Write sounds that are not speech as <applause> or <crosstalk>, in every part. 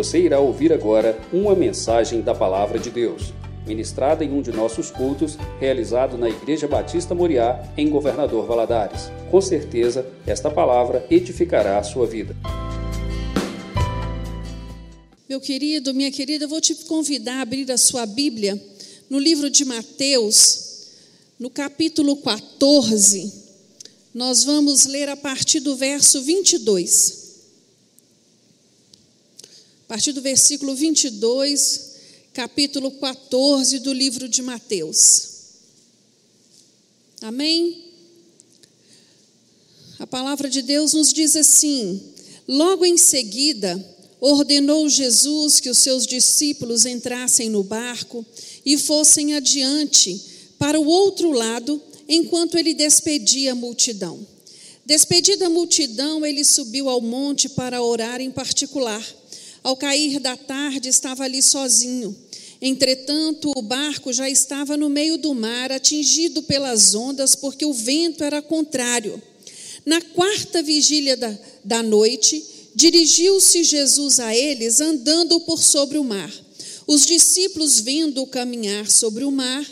Você irá ouvir agora uma mensagem da Palavra de Deus, ministrada em um de nossos cultos, realizado na Igreja Batista Moriá, em Governador Valadares. Com certeza, esta palavra edificará a sua vida. Meu querido, minha querida, eu vou te convidar a abrir a sua Bíblia no livro de Mateus, no capítulo 14. Nós vamos ler a partir do verso 22. Partir do versículo 22, capítulo 14 do livro de Mateus. Amém? A palavra de Deus nos diz assim: Logo em seguida, ordenou Jesus que os seus discípulos entrassem no barco e fossem adiante para o outro lado, enquanto ele despedia a multidão. Despedida a multidão, ele subiu ao monte para orar em particular. Ao cair da tarde, estava ali sozinho. Entretanto, o barco já estava no meio do mar, atingido pelas ondas, porque o vento era contrário. Na quarta vigília da, da noite, Dirigiu-se Jesus a eles andando por sobre o mar. Os discípulos, vendo-o caminhar sobre o mar,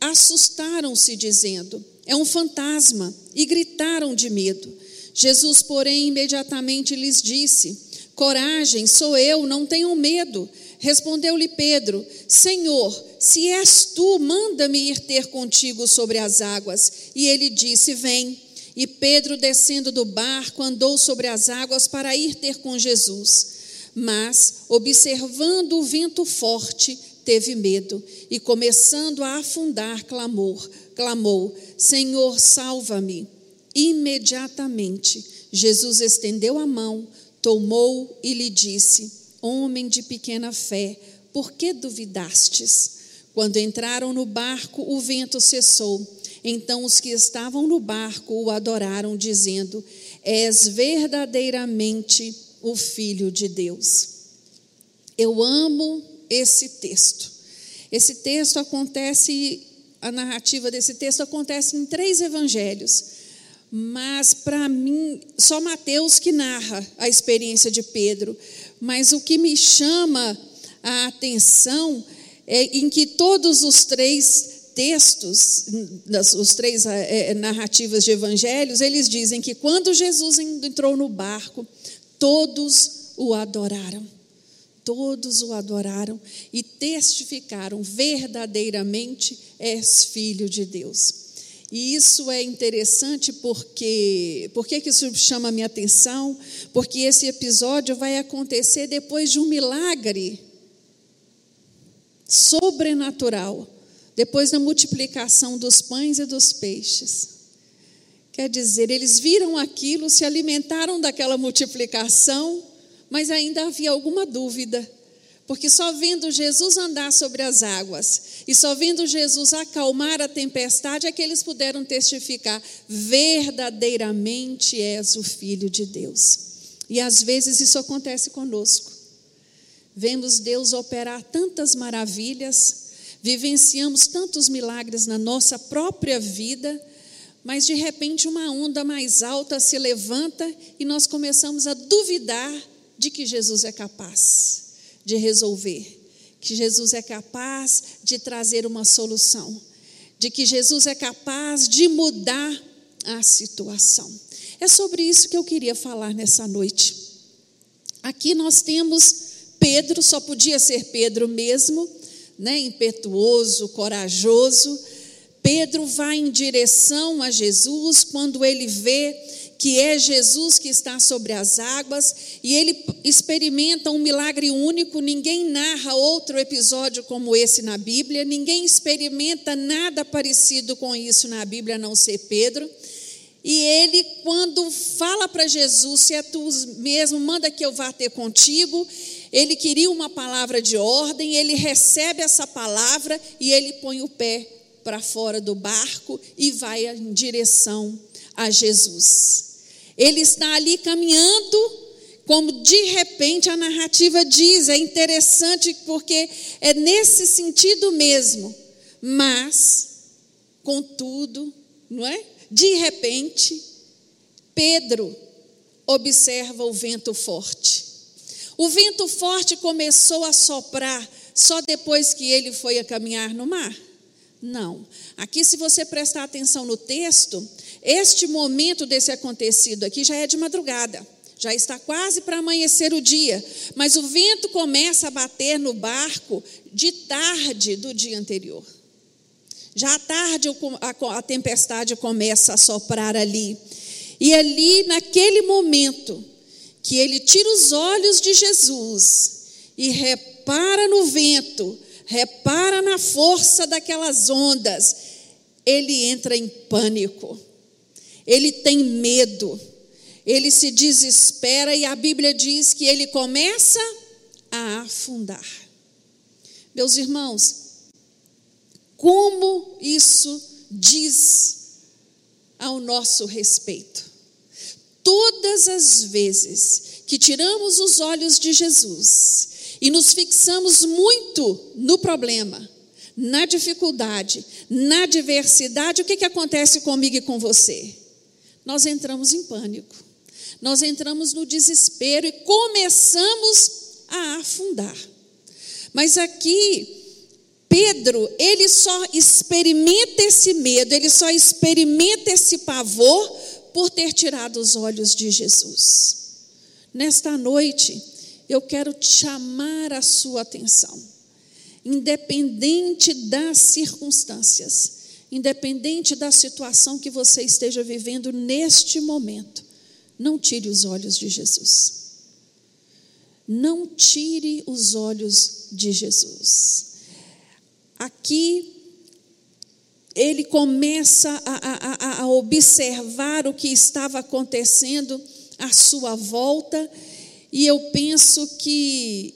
assustaram-se, dizendo: É um fantasma, e gritaram de medo. Jesus, porém, imediatamente lhes disse: Coragem, sou eu, não tenham medo. Respondeu-lhe Pedro: Senhor, se és tu, manda-me ir ter contigo sobre as águas. E ele disse: Vem. E Pedro, descendo do barco, andou sobre as águas para ir ter com Jesus. Mas, observando o vento forte, teve medo e, começando a afundar, clamou: clamou: Senhor, salva-me. Imediatamente, Jesus estendeu a mão, tomou e lhe disse: Homem de pequena fé, por que duvidastes? Quando entraram no barco, o vento cessou então os que estavam no barco o adoraram, dizendo: És verdadeiramente o Filho de Deus. Eu amo esse texto. Esse texto acontece, a narrativa desse texto acontece em três evangelhos, mas para mim, só Mateus que narra a experiência de Pedro. Mas o que me chama a atenção é em que todos os três textos, os três é, narrativas de evangelhos, eles dizem que quando Jesus entrou no barco, todos o adoraram. Todos o adoraram e testificaram verdadeiramente és filho de Deus. E isso é interessante porque por que isso chama a minha atenção? Porque esse episódio vai acontecer depois de um milagre sobrenatural depois da multiplicação dos pães e dos peixes. Quer dizer, eles viram aquilo, se alimentaram daquela multiplicação, mas ainda havia alguma dúvida, porque só vendo Jesus andar sobre as águas e só vendo Jesus acalmar a tempestade é que eles puderam testificar: verdadeiramente és o Filho de Deus. E às vezes isso acontece conosco. Vemos Deus operar tantas maravilhas, vivenciamos tantos milagres na nossa própria vida, mas de repente uma onda mais alta se levanta e nós começamos a duvidar de que Jesus é capaz de resolver, que Jesus é capaz de trazer uma solução, de que Jesus é capaz de mudar a situação. É sobre isso que eu queria falar nessa noite. Aqui nós temos Pedro, só podia ser Pedro mesmo, né, impetuoso, corajoso. Pedro vai em direção a Jesus quando ele vê que é Jesus que está sobre as águas e ele experimenta um milagre único. Ninguém narra outro episódio como esse na Bíblia, ninguém experimenta nada parecido com isso na Bíblia, a não ser Pedro. E ele, quando fala para Jesus, se é tu mesmo, manda que eu vá ter contigo, ele queria uma palavra de ordem, ele recebe essa palavra e ele põe o pé para fora do barco e vai em direção a Jesus. Ele está ali caminhando, como de repente a narrativa diz, é interessante porque é nesse sentido mesmo. Mas, contudo, não é? De repente, Pedro observa o vento forte. O vento forte começou a soprar só depois que ele foi a caminhar no mar? Não. Aqui, se você prestar atenção no texto, este momento desse acontecido aqui já é de madrugada. Já está quase para amanhecer o dia, mas o vento começa a bater no barco de tarde do dia anterior. Já à tarde a tempestade começa a soprar ali. E ali, naquele momento, que ele tira os olhos de Jesus e repara no vento, repara na força daquelas ondas, ele entra em pânico, ele tem medo, ele se desespera e a Bíblia diz que ele começa a afundar. Meus irmãos, como isso diz ao nosso respeito? Todas as vezes que tiramos os olhos de Jesus e nos fixamos muito no problema, na dificuldade, na adversidade, o que, que acontece comigo e com você? Nós entramos em pânico, nós entramos no desespero e começamos a afundar. Mas aqui, Pedro, ele só experimenta esse medo, ele só experimenta esse pavor por ter tirado os olhos de Jesus. Nesta noite, eu quero chamar a sua atenção. Independente das circunstâncias, independente da situação que você esteja vivendo neste momento, não tire os olhos de Jesus. Não tire os olhos de Jesus. Aqui ele começa a, a, a observar o que estava acontecendo à sua volta, e eu penso que,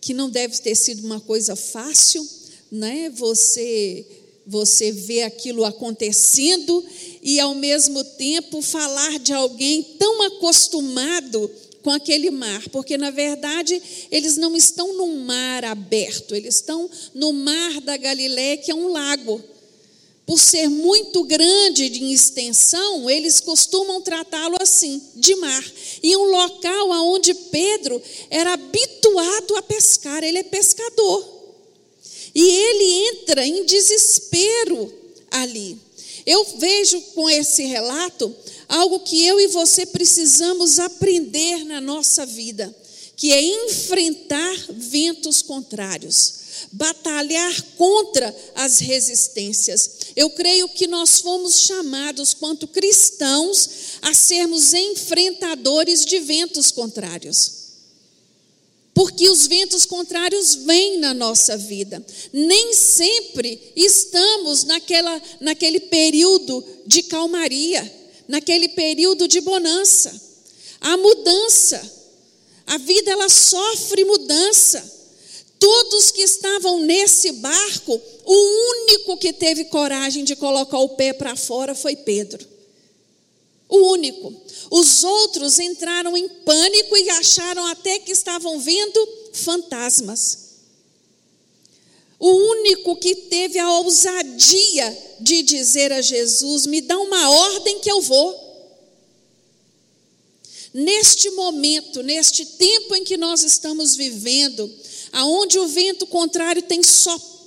que não deve ter sido uma coisa fácil, né? Você você vê aquilo acontecendo e ao mesmo tempo falar de alguém tão acostumado com aquele mar, porque na verdade eles não estão num mar aberto, eles estão no mar da Galiléia, que é um lago por ser muito grande em extensão, eles costumam tratá-lo assim, de mar. E um local onde Pedro era habituado a pescar, ele é pescador. E ele entra em desespero ali. Eu vejo com esse relato algo que eu e você precisamos aprender na nossa vida, que é enfrentar ventos contrários batalhar contra as resistências. Eu creio que nós fomos chamados, quanto cristãos, a sermos enfrentadores de ventos contrários. Porque os ventos contrários vêm na nossa vida. Nem sempre estamos naquela, naquele período de calmaria, naquele período de bonança. Há mudança. A vida ela sofre mudança. Todos que estavam nesse barco, o único que teve coragem de colocar o pé para fora foi Pedro. O único. Os outros entraram em pânico e acharam até que estavam vendo fantasmas. O único que teve a ousadia de dizer a Jesus: Me dá uma ordem que eu vou. Neste momento, neste tempo em que nós estamos vivendo, aonde o vento contrário tem soprado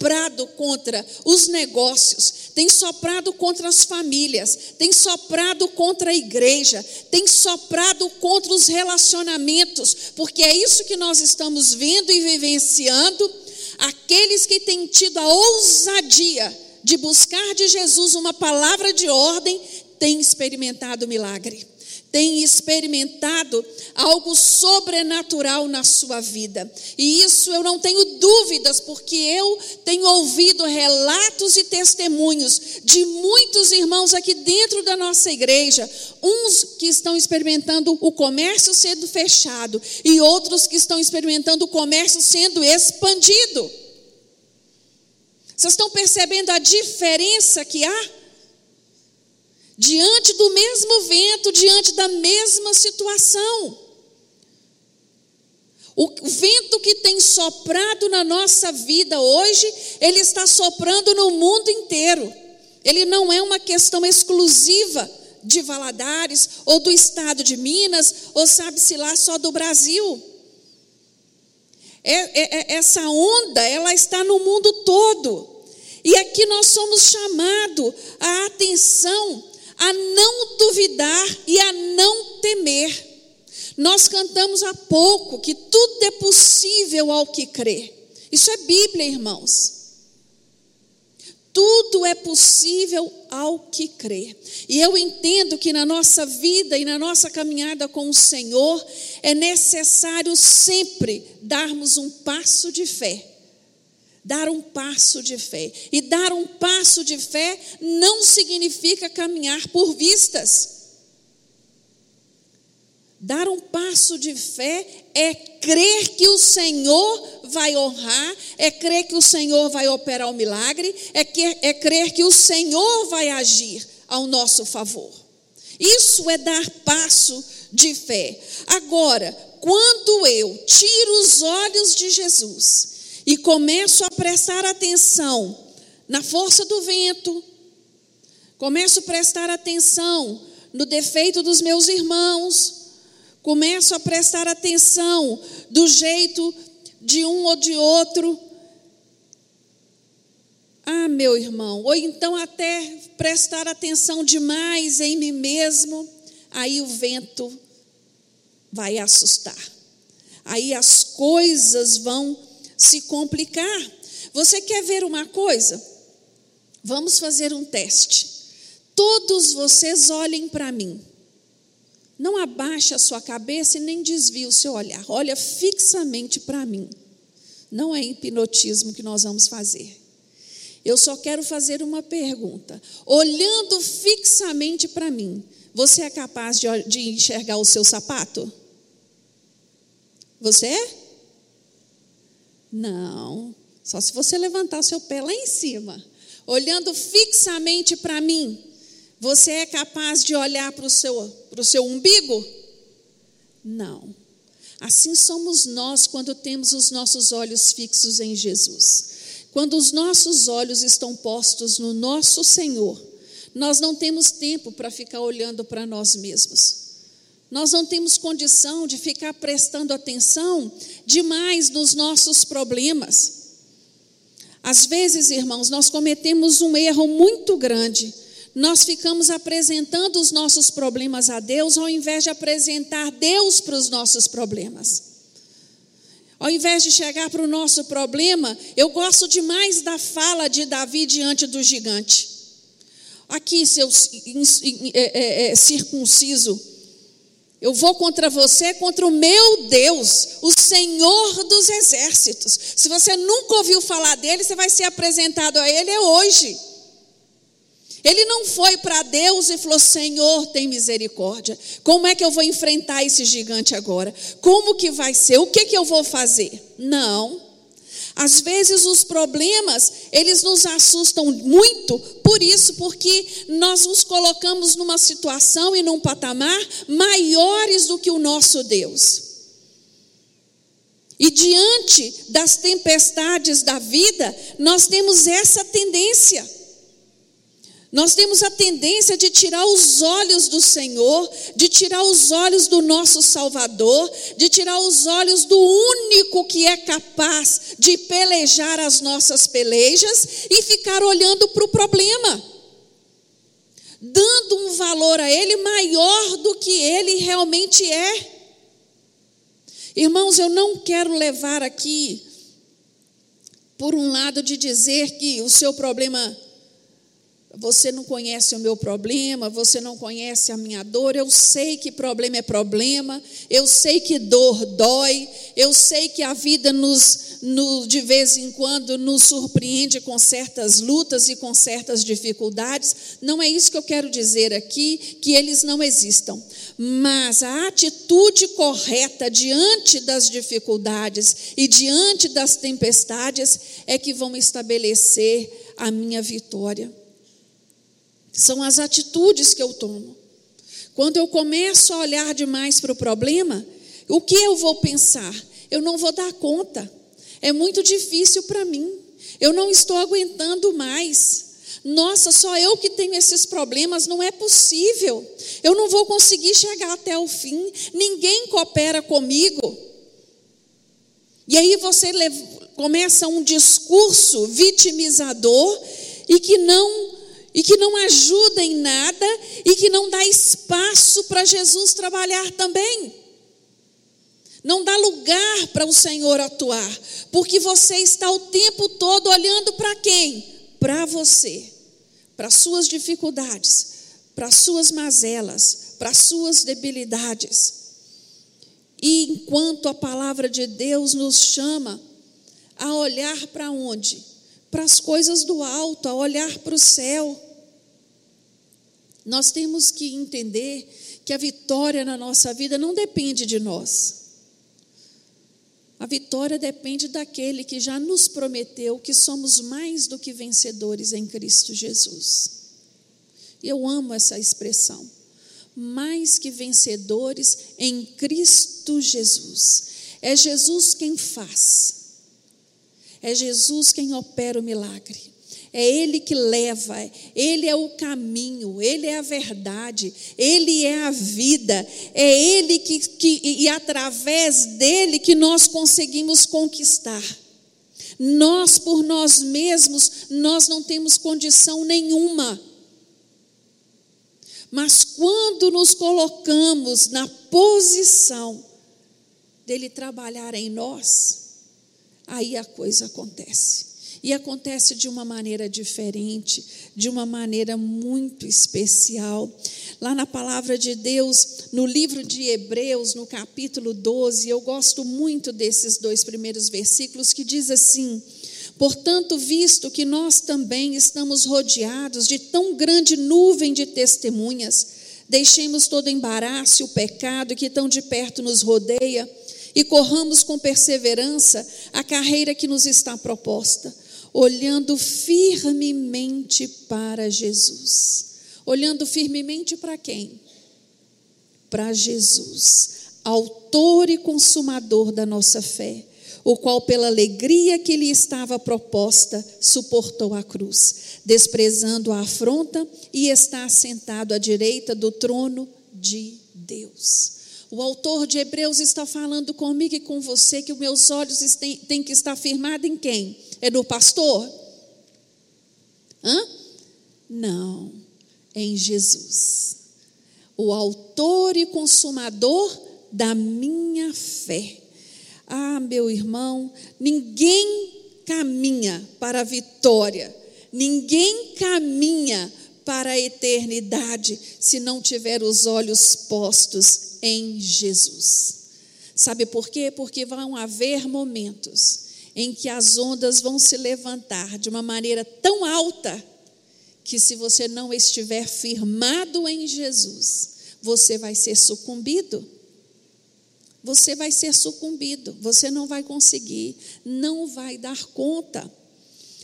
contra os negócios, tem soprado contra as famílias, tem soprado contra a igreja, tem soprado contra os relacionamentos, porque é isso que nós estamos vendo e vivenciando. Aqueles que têm tido a ousadia de buscar de Jesus uma palavra de ordem, têm experimentado milagre tem experimentado algo sobrenatural na sua vida. E isso eu não tenho dúvidas, porque eu tenho ouvido relatos e testemunhos de muitos irmãos aqui dentro da nossa igreja, uns que estão experimentando o comércio sendo fechado e outros que estão experimentando o comércio sendo expandido. Vocês estão percebendo a diferença que há? Diante do mesmo vento, diante da mesma situação. O vento que tem soprado na nossa vida hoje, ele está soprando no mundo inteiro. Ele não é uma questão exclusiva de Valadares ou do estado de Minas, ou sabe-se lá só do Brasil. É, é, é, essa onda, ela está no mundo todo. E aqui nós somos chamados a atenção, a não duvidar e a não temer. Nós cantamos há pouco que tudo é possível ao que crê. Isso é Bíblia, irmãos. Tudo é possível ao que crê. E eu entendo que na nossa vida e na nossa caminhada com o Senhor é necessário sempre darmos um passo de fé. Dar um passo de fé. E dar um passo de fé não significa caminhar por vistas. Dar um passo de fé é crer que o Senhor vai honrar, é crer que o Senhor vai operar o milagre, é, que, é crer que o Senhor vai agir ao nosso favor. Isso é dar passo de fé. Agora, quando eu tiro os olhos de Jesus e começo a prestar atenção na força do vento, começo a prestar atenção no defeito dos meus irmãos, começo a prestar atenção do jeito de um ou de outro. Ah, meu irmão, ou então até prestar atenção demais em mim mesmo, aí o vento vai assustar. Aí as coisas vão se complicar. Você quer ver uma coisa? Vamos fazer um teste. Todos vocês olhem para mim. Não abaixe a sua cabeça e nem desvie o seu olhar. Olha fixamente para mim. Não é hipnotismo que nós vamos fazer. Eu só quero fazer uma pergunta. Olhando fixamente para mim, você é capaz de, de enxergar o seu sapato? Você é? Não. Só se você levantar o seu pé lá em cima. Olhando fixamente para mim, você é capaz de olhar para o seu, seu umbigo? Não. Assim somos nós quando temos os nossos olhos fixos em Jesus. Quando os nossos olhos estão postos no nosso Senhor, nós não temos tempo para ficar olhando para nós mesmos. Nós não temos condição de ficar prestando atenção demais nos nossos problemas. Às vezes, irmãos, nós cometemos um erro muito grande nós ficamos apresentando os nossos problemas a Deus ao invés de apresentar Deus para os nossos problemas. Ao invés de chegar para o nosso problema, eu gosto demais da fala de Davi diante do gigante. Aqui, seu é, é, é, circunciso, eu vou contra você, contra o meu Deus, o Senhor dos exércitos. Se você nunca ouviu falar dele, você vai ser apresentado a ele hoje. Ele não foi para Deus e falou: Senhor, tem misericórdia. Como é que eu vou enfrentar esse gigante agora? Como que vai ser? O que que eu vou fazer? Não. Às vezes os problemas, eles nos assustam muito, por isso, porque nós nos colocamos numa situação e num patamar maiores do que o nosso Deus. E diante das tempestades da vida, nós temos essa tendência nós temos a tendência de tirar os olhos do Senhor, de tirar os olhos do nosso Salvador, de tirar os olhos do único que é capaz de pelejar as nossas pelejas e ficar olhando para o problema, dando um valor a ele maior do que ele realmente é. Irmãos, eu não quero levar aqui por um lado de dizer que o seu problema você não conhece o meu problema, você não conhece a minha dor. Eu sei que problema é problema, eu sei que dor dói, eu sei que a vida nos, no, de vez em quando nos surpreende com certas lutas e com certas dificuldades. Não é isso que eu quero dizer aqui, que eles não existam. Mas a atitude correta diante das dificuldades e diante das tempestades é que vão estabelecer a minha vitória. São as atitudes que eu tomo. Quando eu começo a olhar demais para o problema, o que eu vou pensar? Eu não vou dar conta. É muito difícil para mim. Eu não estou aguentando mais. Nossa, só eu que tenho esses problemas, não é possível. Eu não vou conseguir chegar até o fim. Ninguém coopera comigo. E aí você começa um discurso vitimizador e que não e que não ajuda em nada e que não dá espaço para Jesus trabalhar também. Não dá lugar para o Senhor atuar, porque você está o tempo todo olhando para quem? Para você, para suas dificuldades, para suas mazelas, para suas debilidades. E enquanto a palavra de Deus nos chama a olhar para onde? Para as coisas do alto, a olhar para o céu. Nós temos que entender que a vitória na nossa vida não depende de nós. A vitória depende daquele que já nos prometeu que somos mais do que vencedores em Cristo Jesus. Eu amo essa expressão. Mais que vencedores em Cristo Jesus. É Jesus quem faz. É Jesus quem opera o milagre. É Ele que leva, Ele é o caminho, Ele é a verdade, Ele é a vida, é Ele que, que e através dele que nós conseguimos conquistar. Nós, por nós mesmos, nós não temos condição nenhuma. Mas quando nos colocamos na posição dele trabalhar em nós, aí a coisa acontece. E acontece de uma maneira diferente, de uma maneira muito especial. Lá na palavra de Deus, no livro de Hebreus, no capítulo 12, eu gosto muito desses dois primeiros versículos que diz assim: Portanto, visto que nós também estamos rodeados de tão grande nuvem de testemunhas, deixemos todo embaraço e o pecado que tão de perto nos rodeia e corramos com perseverança a carreira que nos está proposta olhando firmemente para Jesus. Olhando firmemente para quem? Para Jesus, autor e consumador da nossa fé, o qual, pela alegria que lhe estava proposta, suportou a cruz, desprezando a afronta e está assentado à direita do trono de Deus. O autor de Hebreus está falando comigo e com você que os meus olhos têm que estar firmados em quem? É no pastor? Hã? Não, é em Jesus. O autor e consumador da minha fé. Ah, meu irmão, ninguém caminha para a vitória, ninguém caminha para a eternidade se não tiver os olhos postos em Jesus. Sabe por quê? Porque vão haver momentos em que as ondas vão se levantar de uma maneira tão alta que, se você não estiver firmado em Jesus, você vai ser sucumbido. Você vai ser sucumbido, você não vai conseguir, não vai dar conta.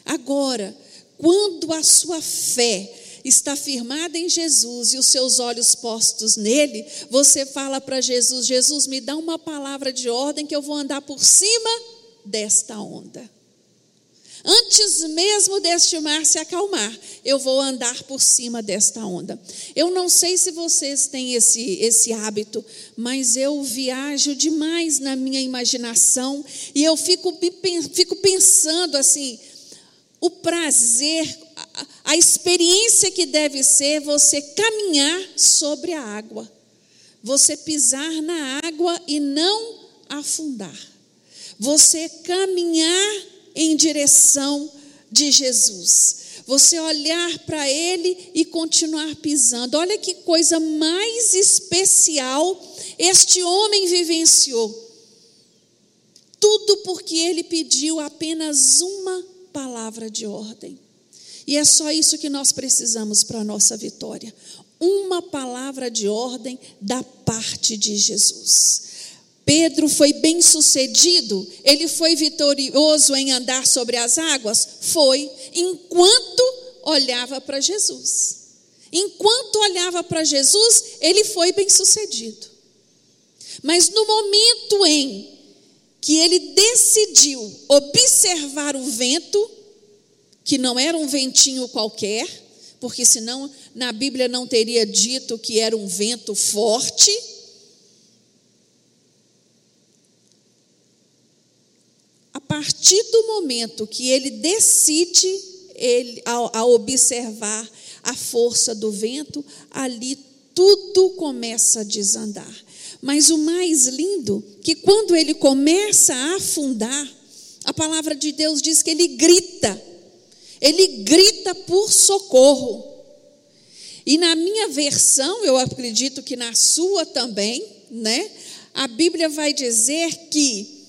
Agora, quando a sua fé está firmada em Jesus e os seus olhos postos nele, você fala para Jesus: Jesus, me dá uma palavra de ordem que eu vou andar por cima desta onda. Antes mesmo deste mar se acalmar, eu vou andar por cima desta onda. Eu não sei se vocês têm esse, esse hábito, mas eu viajo demais na minha imaginação e eu fico, fico pensando assim: o prazer, a, experiência que deve ser você caminhar sobre a água, você pisar na água e não afundar você caminhar em direção de Jesus. Você olhar para Ele e continuar pisando. Olha que coisa mais especial este homem vivenciou. Tudo porque ele pediu apenas uma palavra de ordem. E é só isso que nós precisamos para a nossa vitória. Uma palavra de ordem da parte de Jesus. Pedro foi bem sucedido, ele foi vitorioso em andar sobre as águas? Foi, enquanto olhava para Jesus. Enquanto olhava para Jesus, ele foi bem sucedido. Mas no momento em que ele decidiu observar o vento, que não era um ventinho qualquer, porque senão na Bíblia não teria dito que era um vento forte, partir do momento que ele decide ele, a, a observar a força do vento, ali tudo começa a desandar. Mas o mais lindo, que quando ele começa a afundar, a palavra de Deus diz que ele grita, ele grita por socorro. E na minha versão, eu acredito que na sua também, né? A Bíblia vai dizer que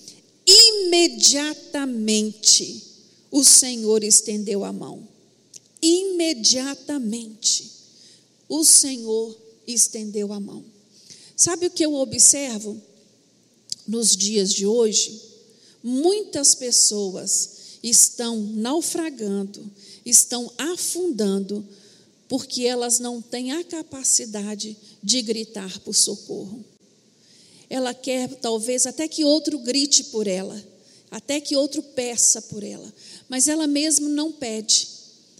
imediatamente o Senhor estendeu a mão. Imediatamente o Senhor estendeu a mão. Sabe o que eu observo nos dias de hoje? Muitas pessoas estão naufragando, estão afundando, porque elas não têm a capacidade de gritar por socorro. Ela quer talvez até que outro grite por ela, até que outro peça por ela, mas ela mesmo não pede,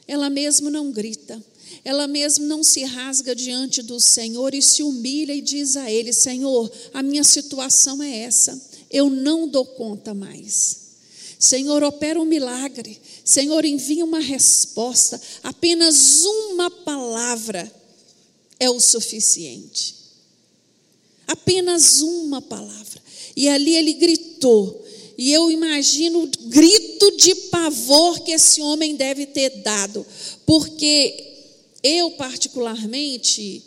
ela mesmo não grita, ela mesmo não se rasga diante do Senhor e se humilha e diz a Ele: Senhor, a minha situação é essa, eu não dou conta mais. Senhor, opera um milagre. Senhor, envia uma resposta. Apenas uma palavra é o suficiente. Apenas uma palavra. E ali ele gritou. E eu imagino o grito de pavor que esse homem deve ter dado. Porque eu, particularmente,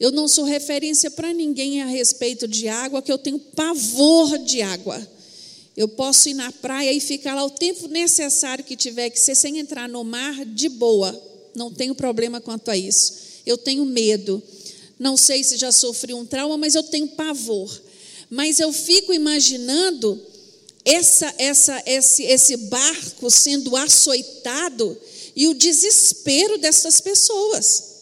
eu não sou referência para ninguém a respeito de água, que eu tenho pavor de água. Eu posso ir na praia e ficar lá o tempo necessário que tiver que ser sem entrar no mar de boa. Não tenho problema quanto a isso. Eu tenho medo. Não sei se já sofri um trauma, mas eu tenho pavor. Mas eu fico imaginando essa, essa, esse, esse barco sendo açoitado e o desespero dessas pessoas.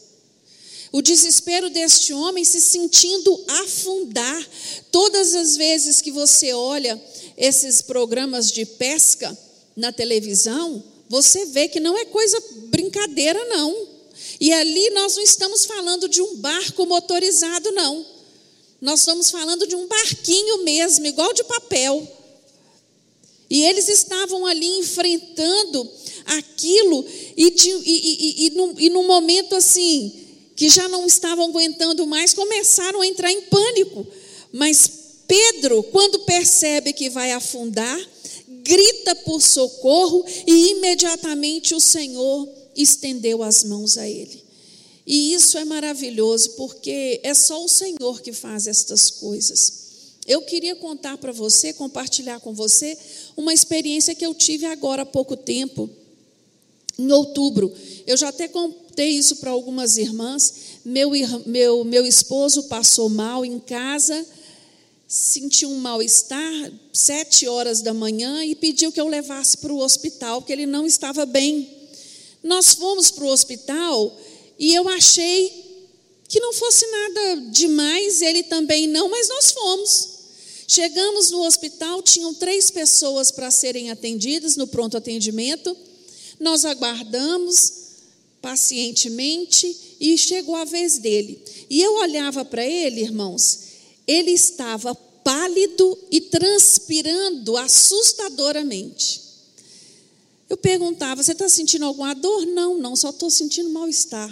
O desespero deste homem se sentindo afundar. Todas as vezes que você olha esses programas de pesca na televisão, você vê que não é coisa brincadeira, não. E ali nós não estamos falando de um barco motorizado, não. Nós estamos falando de um barquinho mesmo, igual de papel. E eles estavam ali enfrentando aquilo, e, de, e, e, e, num, e num momento assim, que já não estavam aguentando mais, começaram a entrar em pânico. Mas Pedro, quando percebe que vai afundar, grita por socorro e imediatamente o Senhor estendeu as mãos a ele. E isso é maravilhoso, porque é só o Senhor que faz estas coisas. Eu queria contar para você, compartilhar com você, uma experiência que eu tive agora há pouco tempo, em outubro. Eu já até contei isso para algumas irmãs. Meu, meu, meu esposo passou mal em casa sentiu um mal-estar, sete horas da manhã, e pediu que eu levasse para o hospital, porque ele não estava bem. Nós fomos para o hospital e eu achei que não fosse nada demais, ele também não, mas nós fomos. Chegamos no hospital, tinham três pessoas para serem atendidas no pronto atendimento. Nós aguardamos pacientemente e chegou a vez dele. E eu olhava para ele, irmãos, ele estava pálido e transpirando assustadoramente. Eu perguntava: Você está sentindo alguma dor? Não, não, só estou sentindo mal-estar.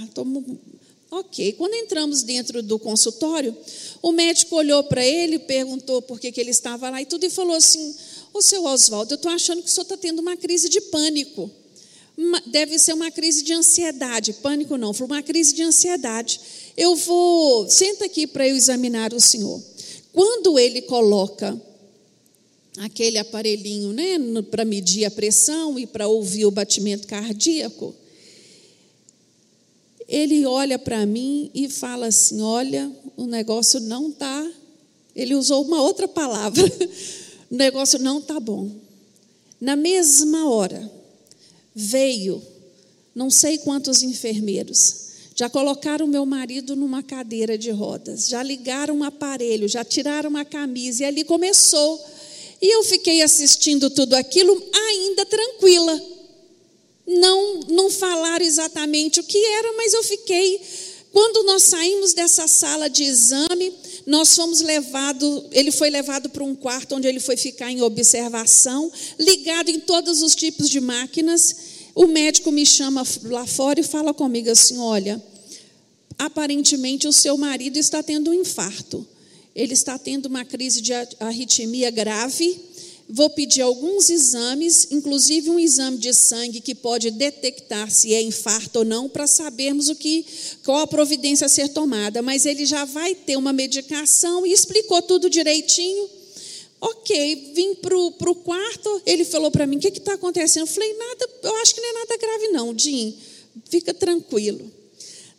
Ok. Quando entramos dentro do consultório, o médico olhou para ele, perguntou por que, que ele estava lá e tudo, e falou assim: Ô seu Oswaldo, eu estou achando que o senhor está tendo uma crise de pânico. Deve ser uma crise de ansiedade. Pânico não, foi uma crise de ansiedade. Eu vou, senta aqui para eu examinar o senhor. Quando ele coloca aquele aparelhinho né, para medir a pressão e para ouvir o batimento cardíaco, ele olha para mim e fala assim: Olha, o negócio não está. Ele usou uma outra palavra: <laughs> o negócio não está bom. Na mesma hora, veio não sei quantos enfermeiros já colocaram meu marido numa cadeira de rodas, já ligaram um aparelho, já tiraram uma camisa, e ali começou. E eu fiquei assistindo tudo aquilo ainda tranquila. Não, não falaram exatamente o que era, mas eu fiquei. Quando nós saímos dessa sala de exame, nós fomos levado, ele foi levado para um quarto onde ele foi ficar em observação, ligado em todos os tipos de máquinas. O médico me chama lá fora e fala comigo assim: olha, aparentemente o seu marido está tendo um infarto. Ele está tendo uma crise de arritmia grave Vou pedir alguns exames, inclusive um exame de sangue que pode detectar se é infarto ou não, para sabermos o que, qual a providência a ser tomada. Mas ele já vai ter uma medicação e explicou tudo direitinho. Ok, vim para o quarto, ele falou para mim: o que está acontecendo? Eu falei: nada, eu acho que não é nada grave, não, Jim, fica tranquilo.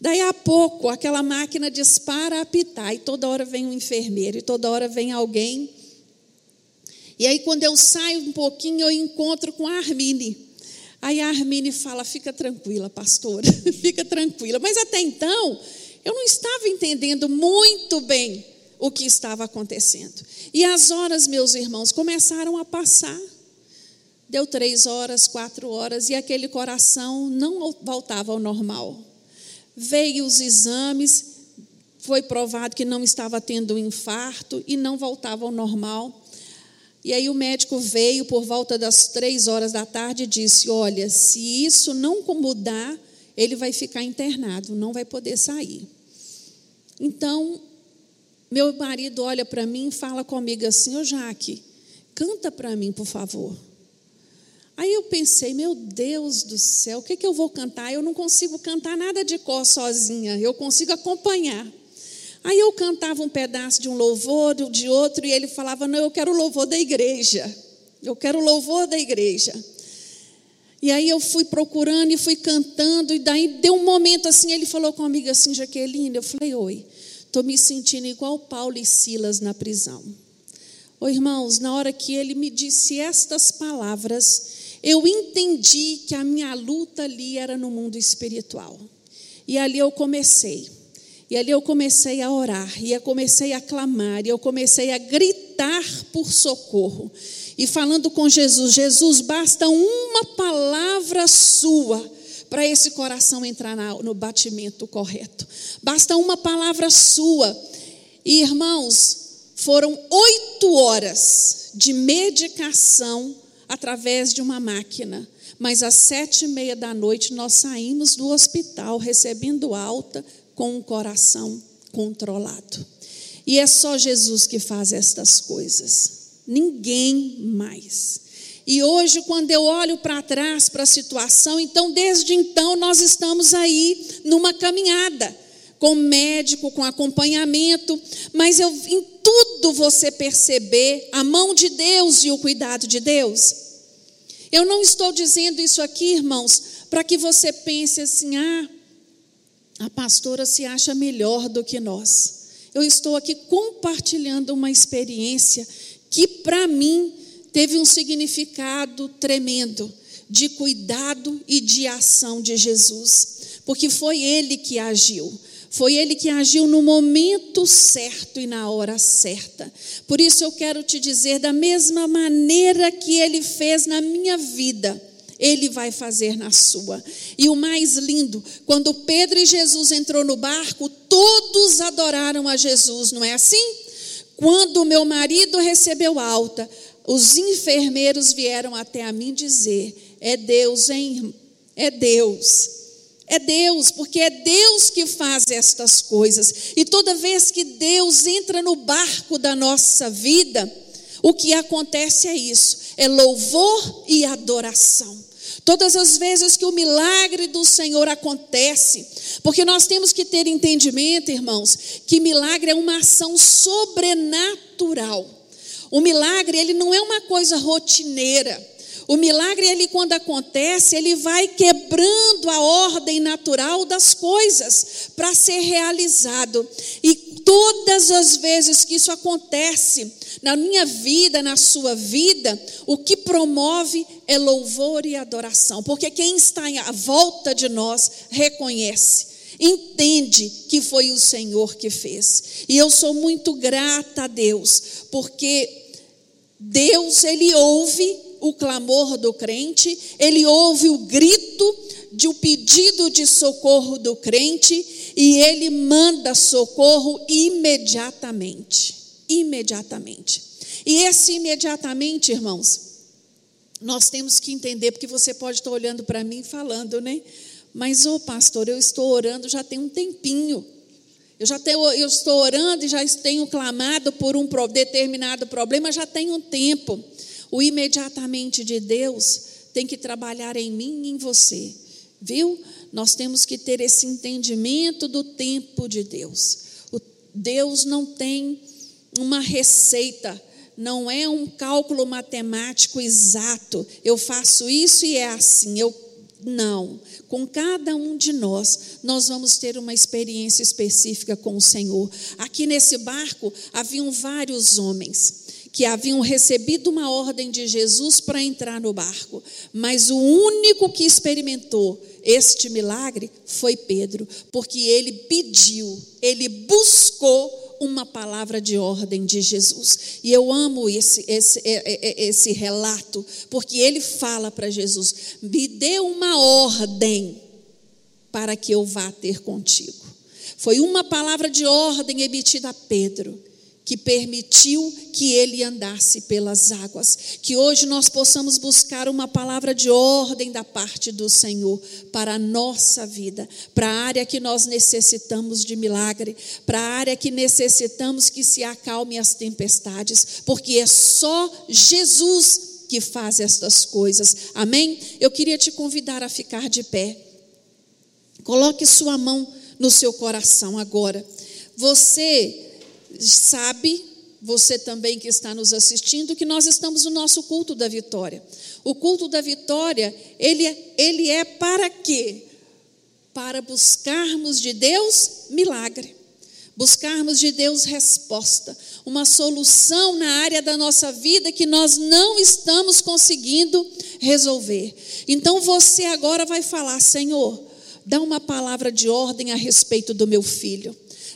Daí a pouco, aquela máquina dispara a apitar, e toda hora vem um enfermeiro, e toda hora vem alguém e aí, quando eu saio um pouquinho, eu encontro com a Armine. Aí a Armine fala: fica tranquila, pastora, <laughs> fica tranquila. Mas até então, eu não estava entendendo muito bem o que estava acontecendo. E as horas, meus irmãos, começaram a passar. Deu três horas, quatro horas, e aquele coração não voltava ao normal. Veio os exames, foi provado que não estava tendo um infarto e não voltava ao normal. E aí o médico veio por volta das três horas da tarde e disse: Olha, se isso não mudar, ele vai ficar internado, não vai poder sair. Então, meu marido olha para mim e fala comigo assim: Ô Jaque, canta para mim, por favor. Aí eu pensei, meu Deus do céu, o que, que eu vou cantar? Eu não consigo cantar nada de cor sozinha, eu consigo acompanhar. Aí eu cantava um pedaço de um louvor, de outro, e ele falava: Não, eu quero o louvor da igreja. Eu quero o louvor da igreja. E aí eu fui procurando e fui cantando, e daí deu um momento assim, ele falou comigo assim, Jaqueline, eu falei, oi, estou me sentindo igual Paulo e Silas na prisão. Ô irmãos, na hora que ele me disse estas palavras, eu entendi que a minha luta ali era no mundo espiritual. E ali eu comecei. E ali eu comecei a orar, e eu comecei a clamar, e eu comecei a gritar por socorro. E falando com Jesus, Jesus, basta uma palavra sua para esse coração entrar no batimento correto. Basta uma palavra sua. E irmãos, foram oito horas de medicação através de uma máquina. Mas às sete e meia da noite nós saímos do hospital recebendo alta, com o coração controlado. E é só Jesus que faz estas coisas, ninguém mais. E hoje, quando eu olho para trás para a situação, então desde então nós estamos aí numa caminhada, com médico, com acompanhamento, mas eu, em tudo você perceber a mão de Deus e o cuidado de Deus. Eu não estou dizendo isso aqui, irmãos, para que você pense assim, ah, a pastora se acha melhor do que nós. Eu estou aqui compartilhando uma experiência que, para mim, teve um significado tremendo de cuidado e de ação de Jesus, porque foi Ele que agiu. Foi Ele que agiu no momento certo e na hora certa. Por isso eu quero te dizer, da mesma maneira que Ele fez na minha vida, ele vai fazer na sua. E o mais lindo, quando Pedro e Jesus entrou no barco, todos adoraram a Jesus, não é assim? Quando meu marido recebeu alta, os enfermeiros vieram até a mim dizer: "É Deus, hein? É Deus." É Deus, porque é Deus que faz estas coisas. E toda vez que Deus entra no barco da nossa vida, o que acontece é isso: é louvor e adoração. Todas as vezes que o milagre do Senhor acontece, porque nós temos que ter entendimento, irmãos, que milagre é uma ação sobrenatural. O milagre, ele não é uma coisa rotineira. O milagre, ele quando acontece, ele vai quebrando a ordem natural das coisas para ser realizado. E todas as vezes que isso acontece, na minha vida, na sua vida, o que promove é louvor e adoração, porque quem está à volta de nós reconhece, entende que foi o Senhor que fez. E eu sou muito grata a Deus, porque Deus, ele ouve o clamor do crente, ele ouve o grito de um pedido de socorro do crente e ele manda socorro imediatamente. Imediatamente. E esse imediatamente, irmãos, nós temos que entender, porque você pode estar olhando para mim falando, né? Mas, ô pastor, eu estou orando já tem um tempinho. Eu já tenho, eu estou orando e já tenho clamado por um determinado problema já tem um tempo. O imediatamente de Deus tem que trabalhar em mim e em você. Viu? Nós temos que ter esse entendimento do tempo de Deus. O Deus não tem uma receita, não é um cálculo matemático exato. Eu faço isso e é assim. Eu não. Com cada um de nós, nós vamos ter uma experiência específica com o Senhor. Aqui nesse barco haviam vários homens que haviam recebido uma ordem de Jesus para entrar no barco, mas o único que experimentou este milagre foi Pedro, porque ele pediu, ele buscou uma palavra de ordem de Jesus. E eu amo esse, esse, esse relato, porque ele fala para Jesus: me dê uma ordem para que eu vá ter contigo. Foi uma palavra de ordem emitida a Pedro que permitiu que ele andasse pelas águas. Que hoje nós possamos buscar uma palavra de ordem da parte do Senhor para a nossa vida, para a área que nós necessitamos de milagre, para a área que necessitamos que se acalme as tempestades, porque é só Jesus que faz estas coisas. Amém? Eu queria te convidar a ficar de pé. Coloque sua mão no seu coração agora. Você sabe, você também que está nos assistindo, que nós estamos no nosso culto da vitória. O culto da vitória, ele, ele é para quê? Para buscarmos de Deus milagre, buscarmos de Deus resposta, uma solução na área da nossa vida que nós não estamos conseguindo resolver. Então você agora vai falar: Senhor, dá uma palavra de ordem a respeito do meu filho.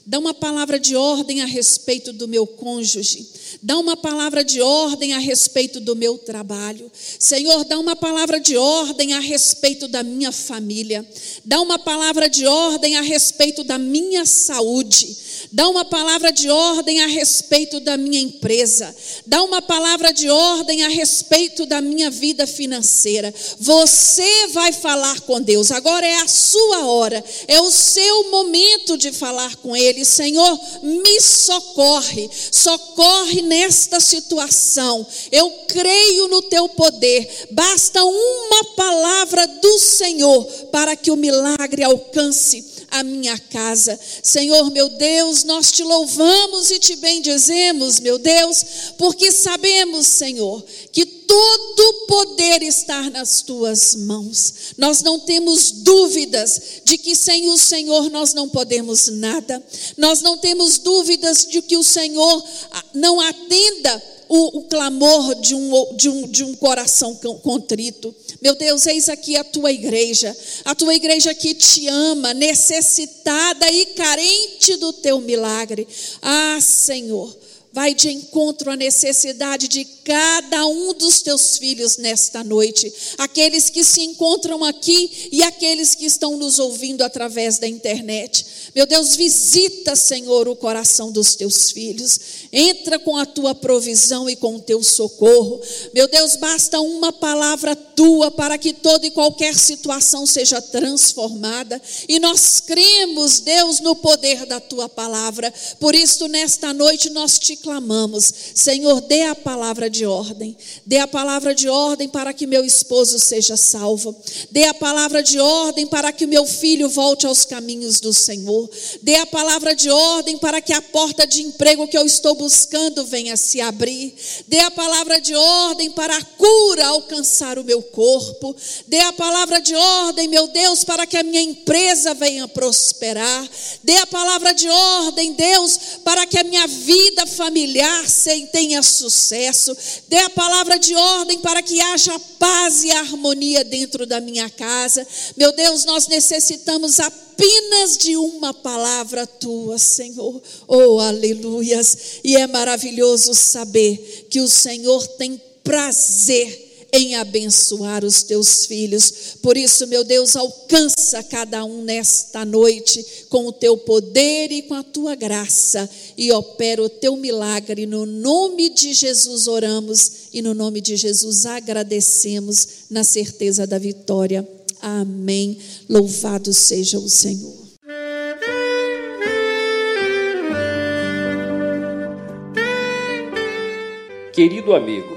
Dá uma palavra de ordem a respeito do meu cônjuge. Dá uma palavra de ordem a respeito do meu trabalho. Senhor, dá uma palavra de ordem a respeito da minha família. Dá uma palavra de ordem a respeito da minha saúde. Dá uma palavra de ordem a respeito da minha empresa. Dá uma palavra de ordem a respeito da minha vida financeira. Você vai falar com Deus. Agora é a sua hora. É o seu momento de falar com Ele. Senhor, me socorre. Socorre nesta situação. Eu creio no teu poder. Basta uma palavra do Senhor para que o milagre alcance a minha casa. Senhor, meu Deus, nós te louvamos e te bendizemos, meu Deus, porque sabemos, Senhor, que todo poder está nas tuas mãos. Nós não temos dúvidas de que sem o Senhor nós não podemos nada. Nós não temos dúvidas de que o Senhor ah, não atenda o, o clamor de um, de, um, de um coração contrito. Meu Deus, eis aqui a tua igreja, a tua igreja que te ama, necessitada e carente do teu milagre. Ah, Senhor, vai de encontro à necessidade de cada um dos teus filhos nesta noite, aqueles que se encontram aqui e aqueles que estão nos ouvindo através da internet. Meu Deus, visita, Senhor, o coração dos teus filhos. Entra com a tua provisão e com o teu socorro. Meu Deus, basta uma palavra tua para que toda e qualquer situação seja transformada. E nós cremos, Deus, no poder da tua palavra. Por isso, nesta noite, nós te clamamos. Senhor, dê a palavra de ordem. Dê a palavra de ordem para que meu esposo seja salvo. Dê a palavra de ordem para que meu filho volte aos caminhos do Senhor. Dê a palavra de ordem para que a porta de emprego que eu estou buscando venha se abrir. Dê a palavra de ordem para a cura alcançar o meu corpo. Dê a palavra de ordem, meu Deus, para que a minha empresa venha prosperar. Dê a palavra de ordem, Deus, para que a minha vida familiar tenha sucesso. Dê a palavra de ordem para que haja paz e harmonia dentro da minha casa. Meu Deus, nós necessitamos apenas apenas de uma palavra tua, Senhor. Oh, aleluias! E é maravilhoso saber que o Senhor tem prazer em abençoar os teus filhos. Por isso, meu Deus, alcança cada um nesta noite com o teu poder e com a tua graça e opera o teu milagre. No nome de Jesus oramos e no nome de Jesus agradecemos na certeza da vitória. Amém. Louvado seja o Senhor. Querido amigo,